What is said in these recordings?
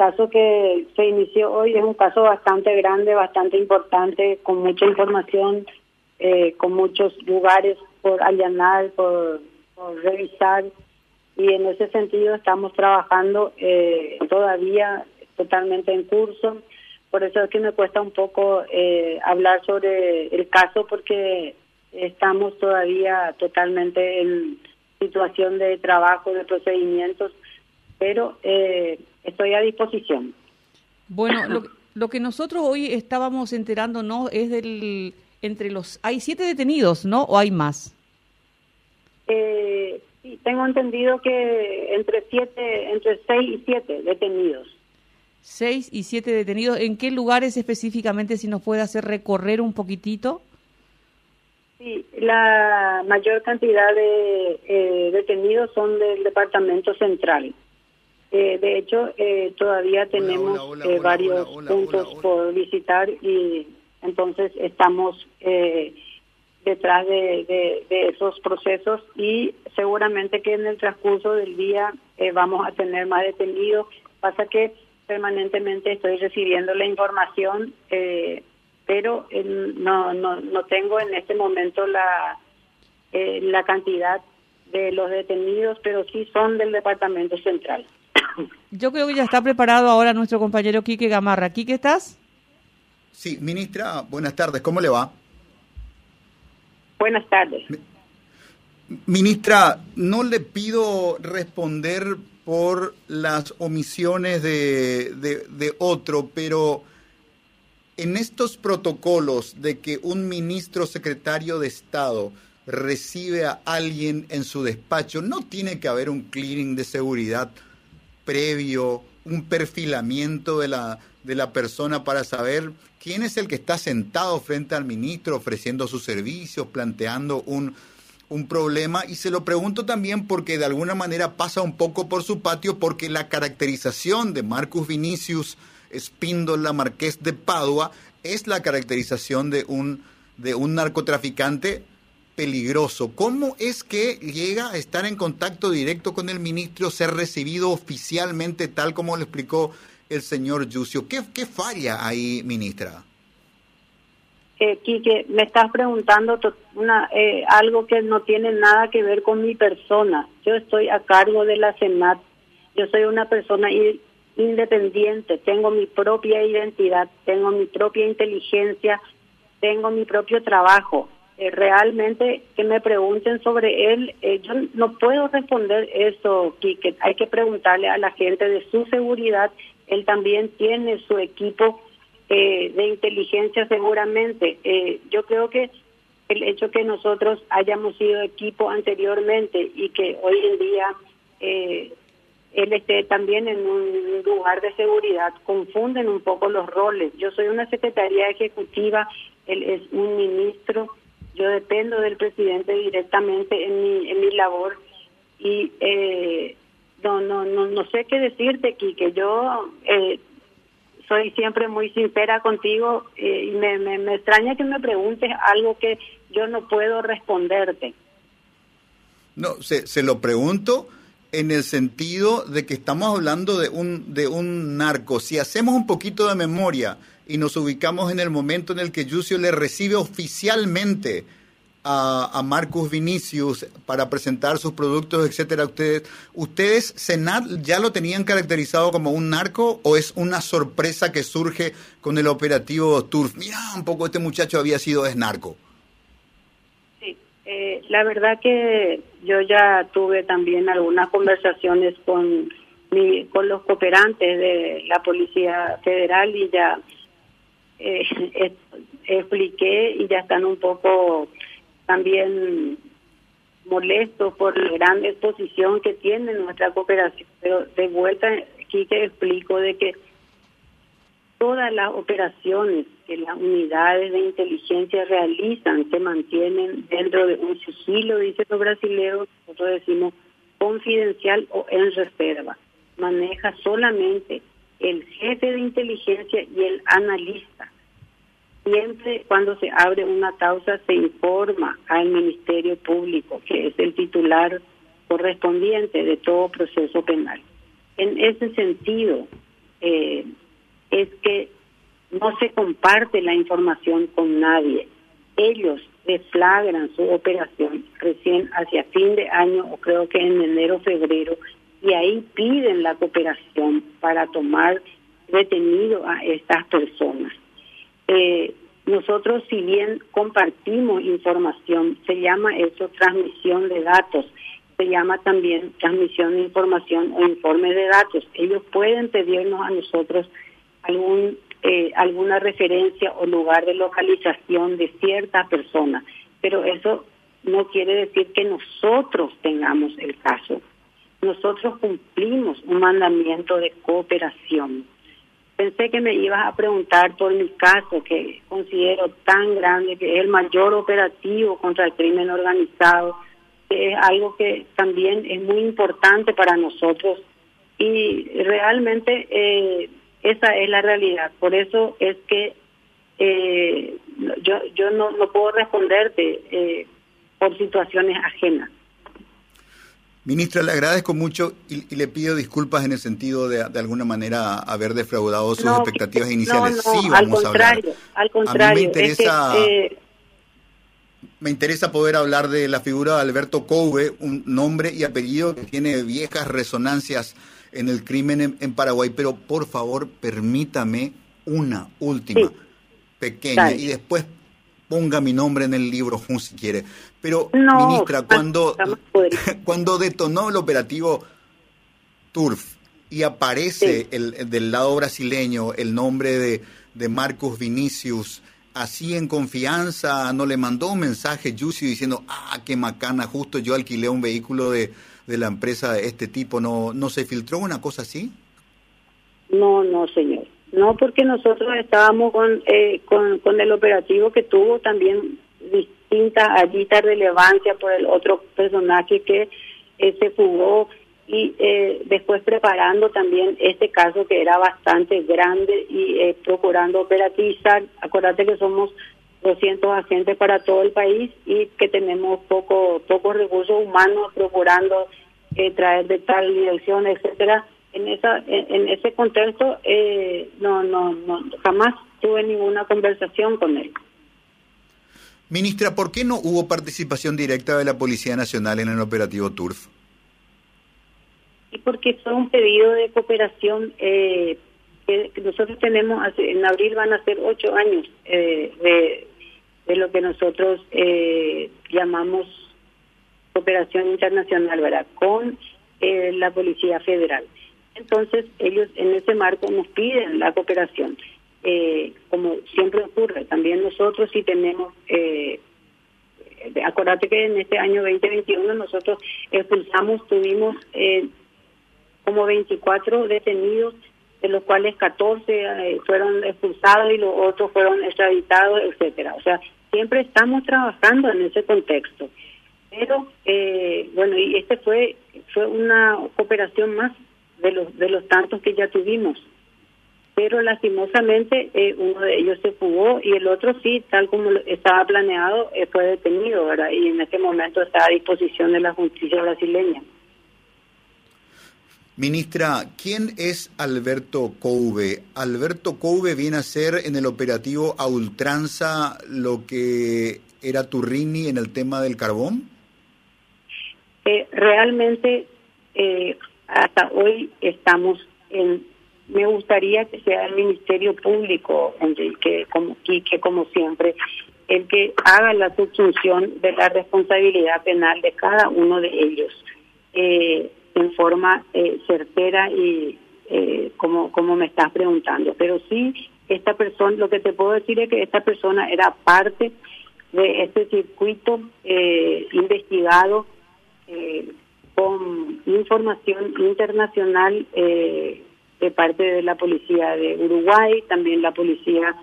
caso que se inició hoy es un caso bastante grande, bastante importante, con mucha información, eh, con muchos lugares por allanar, por, revisar. Y en ese sentido estamos trabajando eh, todavía totalmente en curso. Por eso es que me cuesta un poco eh, hablar sobre el caso porque estamos todavía totalmente en situación de trabajo, de procedimientos, pero eh, estoy a disposición. Bueno, lo, lo, que nosotros hoy estábamos enterándonos es del entre los hay siete detenidos, ¿no? ¿O hay más? Eh, sí, tengo entendido que entre siete, entre seis y siete detenidos. Seis y siete detenidos. ¿En qué lugares específicamente, si nos puede hacer recorrer un poquitito? Sí, la mayor cantidad de eh, detenidos son del departamento central. Eh, de hecho, eh, todavía tenemos hola, hola, eh, varios puntos por visitar y entonces estamos eh, detrás de, de, de, esos procesos y seguramente que en el transcurso del día eh, vamos a tener más detenidos. Pasa que permanentemente estoy recibiendo la información, eh, pero no, no, no tengo en este momento la, la cantidad de los detenidos, pero sí son del Departamento Central. Yo creo que ya está preparado ahora nuestro compañero Quique Gamarra. Quique, ¿estás? Sí, ministra, buenas tardes. ¿Cómo le va? Buenas tardes. Ministra, no le pido responder por las omisiones de, de, de, otro, pero en estos protocolos de que un ministro secretario de Estado recibe a alguien en su despacho, no tiene que haber un clearing de seguridad previo, un perfilamiento de la, de la persona para saber quién es el que está sentado frente al ministro ofreciendo sus servicios, planteando un, un problema. Y se lo pregunto también porque de alguna manera pasa un poco por su patio porque la caracterización de Marcus Vinicius Espíndola Marqués de Padua es la caracterización de un, de un narcotraficante peligroso. ¿Cómo es que llega a estar en contacto directo con el ministro, ser recibido oficialmente tal como lo explicó el señor Yucio? ¿Qué, qué falla ahí, ministra? Eh, Quique, me estás preguntando eh, algo que no tiene nada que ver con mi persona. Yo estoy a cargo de la Senat. Yo soy una persona independiente, tengo mi propia identidad, tengo mi propia inteligencia, tengo mi propio trabajo eh, realmente que me pregunten sobre él, eh, yo no puedo responder eso, que Hay que preguntarle a la gente de su seguridad. Él también tiene su equipo eh, de inteligencia seguramente. Eh, yo creo que el hecho que nosotros hayamos sido equipo anteriormente y que hoy en día él esté también en un lugar de seguridad, confunden un poco los roles. Yo soy una secretaría ejecutiva, él es un ministro yo dependo del presidente directamente en mi, en mi labor y eh, no, no, no, no sé qué decirte, aquí que yo eh, soy siempre muy sincera contigo eh, y me, me, me extraña que me preguntes algo que yo no puedo responderte. No, se, se lo pregunto en el sentido de que estamos hablando de un, de un narco. Si hacemos un poquito de memoria, y nos ubicamos en el momento en el que Yucio le recibe oficialmente a, a, Marcus Vinicius para presentar sus productos, etcétera. Ustedes, ¿Ustedes, Senat, ya lo tenían caracterizado como un narco o es una sorpresa que surge con el operativo Turf? Mira, un poco este muchacho había sido es narco. Sí, eh, la verdad que yo ya tuve también algunas conversaciones con, mi, con los cooperantes de la Policía Federal y ya eh, expliqué y ya están un poco también molestos por la gran exposición que tiene nuestra cooperación. Pero de vuelta aquí te explico de que todas las operaciones que las unidades de inteligencia realizan se mantienen dentro de un sigilo, dicen los brasileños, nosotros decimos confidencial o en reserva. Maneja solamente el jefe de inteligencia y el analista. Siempre cuando se abre una causa se informa al Ministerio Público, que es el titular correspondiente de todo proceso penal. En ese sentido, eh, es que no se comparte la información con nadie. Ellos deflagran su operación recién hacia fin de año o creo que en enero febrero y ahí piden la cooperación para tomar detenido a estas personas. Eh, nosotros, si bien compartimos información, se llama eso transmisión de datos, se llama también transmisión de información o informe de datos. Ellos pueden pedirnos a nosotros algún eh, alguna referencia o lugar de localización de cierta persona, pero eso no quiere decir que nosotros tengamos el caso. Nosotros cumplimos un mandamiento de cooperación. Pensé que me ibas a preguntar por mi caso, que considero tan grande, que es el mayor operativo contra el crimen organizado, que es algo que también es muy importante para nosotros. Y realmente eh, esa es la realidad. Por eso es que eh, yo, no, no puedo responderte eh, por situaciones ajenas. Ministra, le agradezco mucho y, le pido disculpas en el sentido de, de alguna manera haber defraudado sus expectativas iniciales. sí, vamos al contrario, a Al contrario, me interesa, eh, me interesa poder hablar de la figura de Alberto Couve, un nombre y apellido que tiene viejas resonancias en el crimen en, Paraguay, pero por favor permítame una última pequeña y después ponga mi nombre en el libro si quiere. Pero, ministra, cuando, cuando detonó el operativo Turf y aparece el, del lado brasileño el nombre de, de Marcos Vinicius, así en confianza, no le mandó un mensaje Yussi diciendo, ah, qué macana, justo yo alquilé un vehículo de, de la empresa de este tipo, ¿no, ¿no se filtró una cosa así? No, no, señor. No, porque nosotros estábamos con, eh, con, el operativo que tuvo también distinta, allita relevancia por el otro personaje que eh, se fugó y eh, después preparando también este caso que era bastante grande y eh, procurando operativizar. Acuérdate que somos 200 agentes para todo el país y que tenemos poco pocos recursos humanos procurando eh, traer de tal dirección, etcétera. En esa en, ese contexto eh, no no no jamás tuve ninguna conversación con él. Ministra, ¿por qué no hubo participación directa de la Policía Nacional en el operativo TURF? Y porque fue un pedido de cooperación eh, que, nosotros tenemos, en abril van a ser ocho años eh, de, de lo que nosotros eh, llamamos cooperación internacional, ¿verdad? Con eh, la Policía Federal. Entonces, ellos en ese marco nos piden la cooperación. Eh, como siempre ocurre, también nosotros sí tenemos, eh, acordate que en este año 2021 nosotros expulsamos, tuvimos eh, como 24 detenidos, de los cuales 14 eh, fueron expulsados y los otros fueron extraditados, etcétera. O sea, siempre estamos trabajando en ese contexto. Pero eh, bueno, y este fue fue una cooperación más de los de los tantos que ya tuvimos. Pero lastimosamente eh, uno de ellos se fugó y el otro sí, tal como estaba planeado, eh, fue detenido, ¿verdad? Y en este momento está a disposición de la justicia brasileña. Ministra, ¿quién es Alberto Couve? Alberto Couve viene a ser en el operativo a ultranza lo que era Turrini en el tema del carbón. Eh, realmente eh, hasta hoy estamos en me gustaría que sea el Ministerio Público, que como, que como siempre, el que haga la subsunción de la responsabilidad penal de cada uno de ellos eh, en forma eh, certera y eh, como, como me estás preguntando. Pero sí, esta persona, lo que te puedo decir es que esta persona era parte de este circuito eh, investigado eh, con información internacional eh, de parte de la policía de Uruguay, también la policía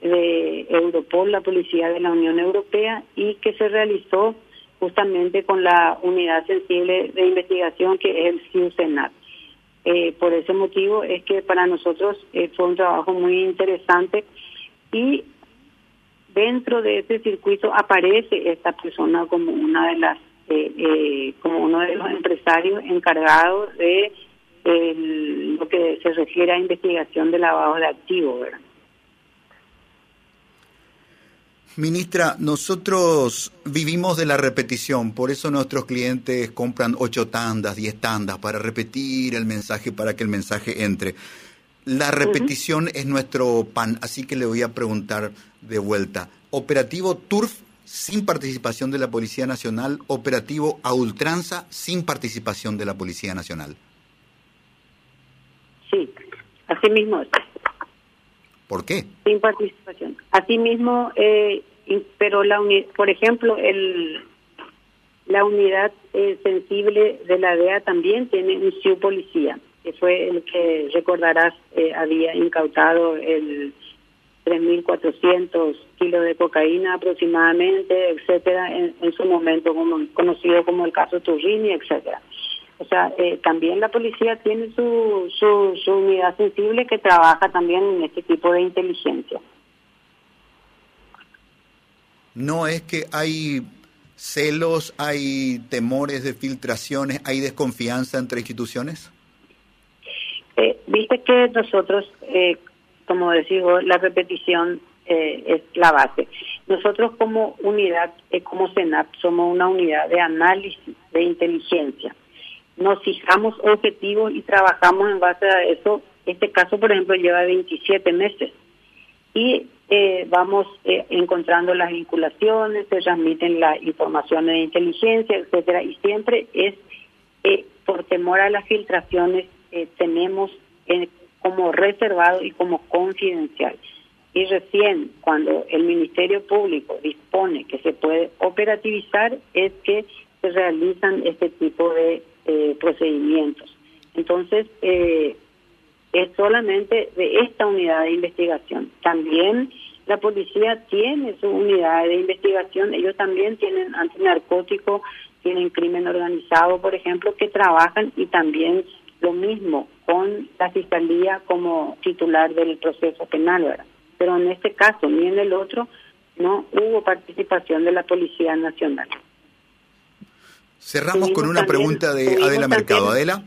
de Europol, la policía de la Unión Europea y que se realizó justamente con la unidad sensible de investigación que es el CIUSENAT. Eh, por ese motivo es que para nosotros eh, fue un trabajo muy interesante y dentro de ese circuito aparece esta persona como una de las eh, eh, como uno de los empresarios encargados de lo que se refiere a investigación de lavado de activos, ¿verdad? Ministra, nosotros vivimos de la repetición, por eso nuestros clientes compran ocho tandas, diez tandas para repetir el mensaje, para que el mensaje entre. La repetición es nuestro pan, así que le voy a preguntar de vuelta. Operativo TURF sin participación de la Policía Nacional, operativo a ultranza sin participación de la Policía Nacional. Sí, así mismo es. ¿Por qué? Sin participación. Asimismo, eh, pero la por ejemplo, el la unidad eh, sensible de la DEA también tiene un SIU policía, que fue el que recordarás eh, había incautado el 3.400 kilos de cocaína aproximadamente, etcétera, en, en, su momento como conocido como el caso Turrini, etcétera. O sea, eh, también la policía tiene su, su, unidad sensible que trabaja también en este tipo de inteligencia. No es que hay celos, hay temores de filtraciones, hay desconfianza entre instituciones. Eh, Viste que nosotros, eh, como decimos, la repetición eh, es la base. Nosotros como unidad, como CENAP, somos una unidad de análisis de inteligencia nos fijamos objetivos y trabajamos en base a eso. Este caso, por ejemplo, lleva 27 meses y eh, vamos eh, encontrando las vinculaciones, se transmiten las informaciones de inteligencia, etcétera, y siempre es eh, por temor a las filtraciones tenemos como reservado y como confidencial. Y recién cuando el Ministerio Público dispone que se puede operativizar es que se realizan este tipo de eh, procedimientos. Entonces, eh, es solamente de esta unidad de investigación. También la policía tiene su unidad de investigación, ellos también tienen antinarcótico, tienen crimen organizado, por ejemplo, que trabajan y también lo mismo con la fiscalía como titular del proceso penal, ¿verdad? Pero en este caso ni en el otro no hubo participación de la Policía Nacional. Cerramos con una pregunta de Adela Mercado. Adela.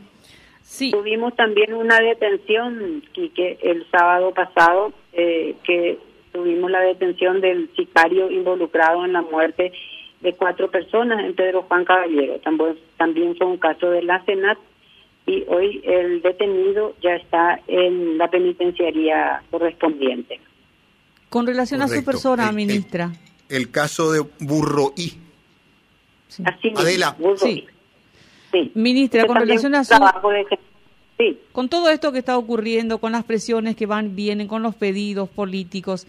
Sí. Tuvimos también una detención, Quique, el sábado pasado, eh, que tuvimos la detención del sicario involucrado en la muerte de cuatro personas en Pedro Juan Caballero. También, también fue un caso de la Senat y hoy el detenido ya está en la penitenciaría correspondiente. Con relación a su persona, ministra. El, caso de Burro I. Así Adela. Sí. Ministra, con relación a su... Sí. Con todo esto que está ocurriendo, con las presiones que van, vienen, con los pedidos políticos,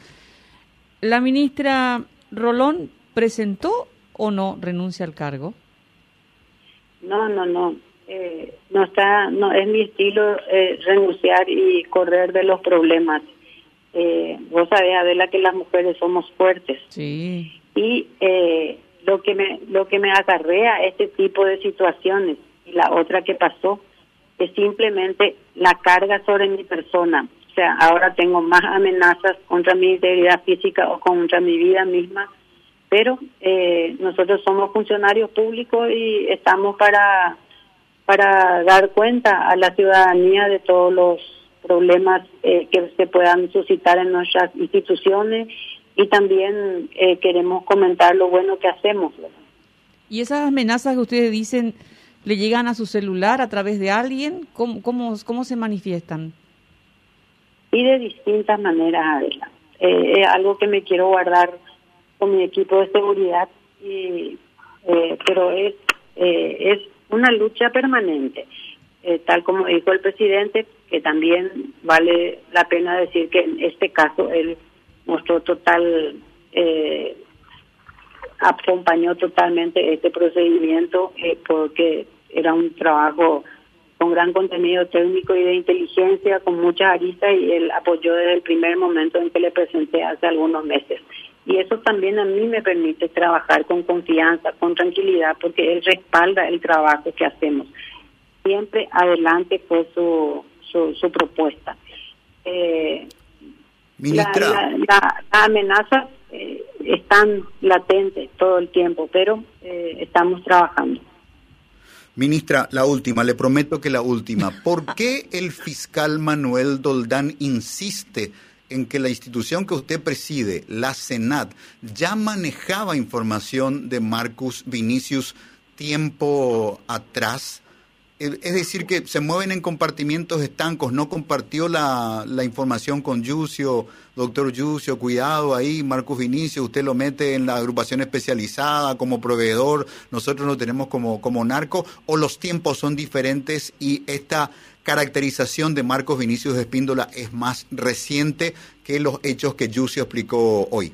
¿la ministra Rolón presentó o no renuncia al cargo? No, no, no. Eh, no está, no es mi estilo eh, renunciar y correr de los problemas. Eh, vos sabés, Adela, que las mujeres somos fuertes. Sí. Y eh, lo que me lo que me acarrea este tipo de situaciones y la otra que pasó es simplemente la carga sobre mi persona o sea ahora tengo más amenazas contra mi integridad física o contra mi vida misma pero eh, nosotros somos funcionarios públicos y estamos para para dar cuenta a la ciudadanía de todos los problemas eh, que se puedan suscitar en nuestras instituciones y también eh, queremos comentar lo bueno que hacemos. ¿Y esas amenazas que ustedes dicen le llegan a su celular a través de alguien? ¿Cómo, cómo, cómo se manifiestan? Y de distintas maneras, Adela. Eh, es algo que me quiero guardar con mi equipo de seguridad, y, eh, pero es, es una lucha permanente. tal como dijo el presidente, que también vale la pena decir que en este caso él mostró total, eh, acompañó totalmente este procedimiento eh, porque era un trabajo con gran contenido técnico y de inteligencia, con mucha aristas y él apoyó desde el primer momento en que le presenté hace algunos meses. Y eso también a mí me permite trabajar con confianza, con tranquilidad, porque él respalda el trabajo que hacemos. Siempre adelante fue su, su, su propuesta. Eh, Ministra. Las amenazas eh, están latentes todo el tiempo, pero eh, estamos trabajando. Ministra, la última, le prometo que la última. ¿Por qué el fiscal Manuel Doldán insiste en que la institución que usted preside, la Senat, ya manejaba información de Marcus Vinicius tiempo atrás? Es decir, que se mueven en compartimientos estancos, no compartió la, información con Yucio, doctor Yucio, cuidado ahí, Marcos Vinicio, usted lo mete en la agrupación especializada como proveedor, nosotros lo tenemos como, como narco, o los tiempos son diferentes y esta caracterización de Marcos Vinicius de Espíndola es más reciente que los hechos que Yucio explicó hoy.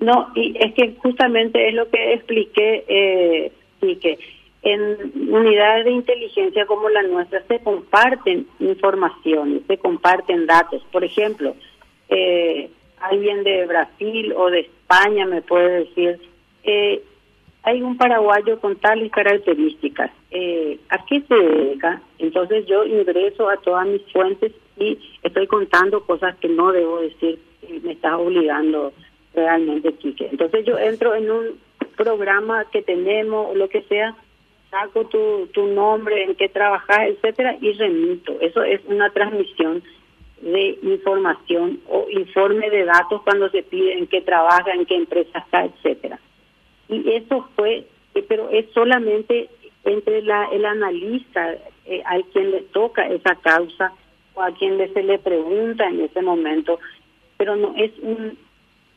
No, y es que justamente es lo que expliqué, eh, que en unidades de inteligencia como la nuestra se comparten informaciones, se comparten datos. Por ejemplo, eh, alguien de Brasil o de España me puede decir, eh, hay un paraguayo con tales características, eh, ¿a qué se dedica? Entonces yo ingreso a todas mis fuentes y estoy contando cosas que no debo decir me está obligando realmente, Quique. Entonces yo entro en un programa que tenemos o lo que sea saco tu, tu nombre, en qué trabajas, etcétera, y remito. Eso es una transmisión de información o informe de datos cuando se pide en qué trabaja, en qué empresa está, etcétera. Y eso fue, eh, pero es solamente entre la, el analista eh, al quien le toca esa causa o a quien se le pregunta en ese momento, pero no es un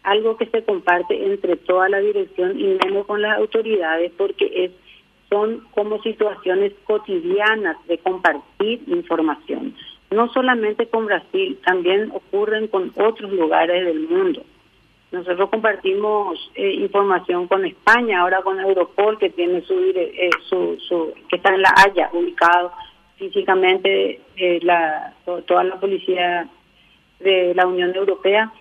algo que se comparte entre toda la dirección y menos con las autoridades porque es son como situaciones cotidianas de compartir información. No solamente con Brasil, también ocurren con otros lugares del mundo. Nosotros compartimos eh, información con España, ahora con Europol, que tiene su, eh, que está en La Haya, ubicado físicamente eh, la, toda la policía de la Unión Europea.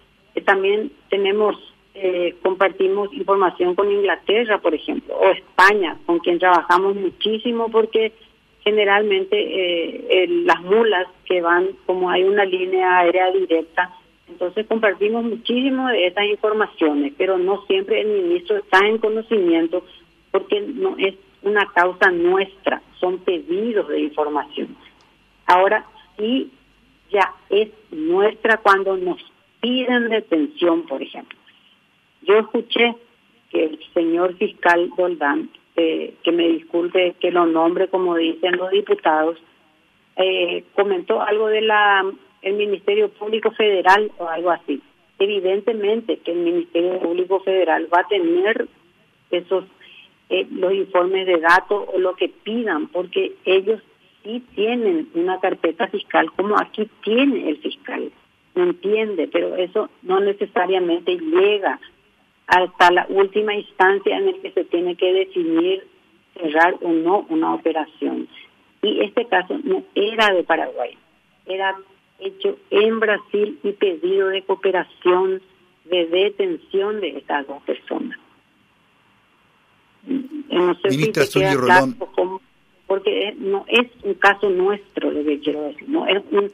también tenemos eh, compartimos información con Inglaterra, por ejemplo, o España, con quien trabajamos muchísimo porque generalmente eh, las mulas que van, como hay una línea aérea directa, entonces compartimos muchísimo de esas informaciones, pero no siempre el ministro está en conocimiento porque no es una causa nuestra, son pedidos de información. Ahora sí, ya es nuestra cuando nos piden detención, por ejemplo. Yo escuché que el señor fiscal Doldán, eh, que me disculpe que lo nombre como dicen los diputados, eh, comentó algo de la el Ministerio Público Federal o algo así. Evidentemente que el Ministerio Público Federal va a tener esos eh, los informes de datos o lo que pidan, porque ellos sí tienen una carpeta fiscal como aquí tiene el fiscal. No entiende, pero eso no necesariamente llega hasta la última instancia en el que se tiene que definir cerrar o no una operación. Y este caso no era de Paraguay, era hecho en Brasil y pedido de cooperación de detención de estas dos personas. No sé Ministra si Rolón. porque no es un caso nuestro lo que quiero decir, no es un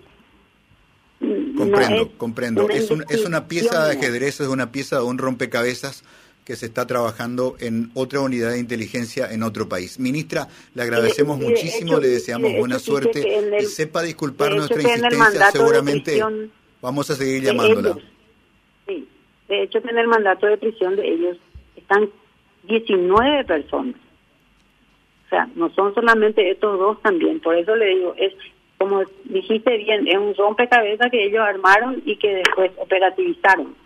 Comprendo, comprendo. Es, un, es una pieza de ajedrez, es una pieza de un rompecabezas que se está trabajando en otra unidad de inteligencia en otro país. Ministra, le agradecemos muchísimo, le deseamos buena suerte y sepa disculpar nuestra insistencia, seguramente vamos a seguir llamándola. sí, de hecho en el mandato de prisión de ellos están 19 personas. O sea, no son solamente estos dos también, por eso le digo, es como dijiste bien, es un rompecabezas que ellos armaron y que después operativizaron.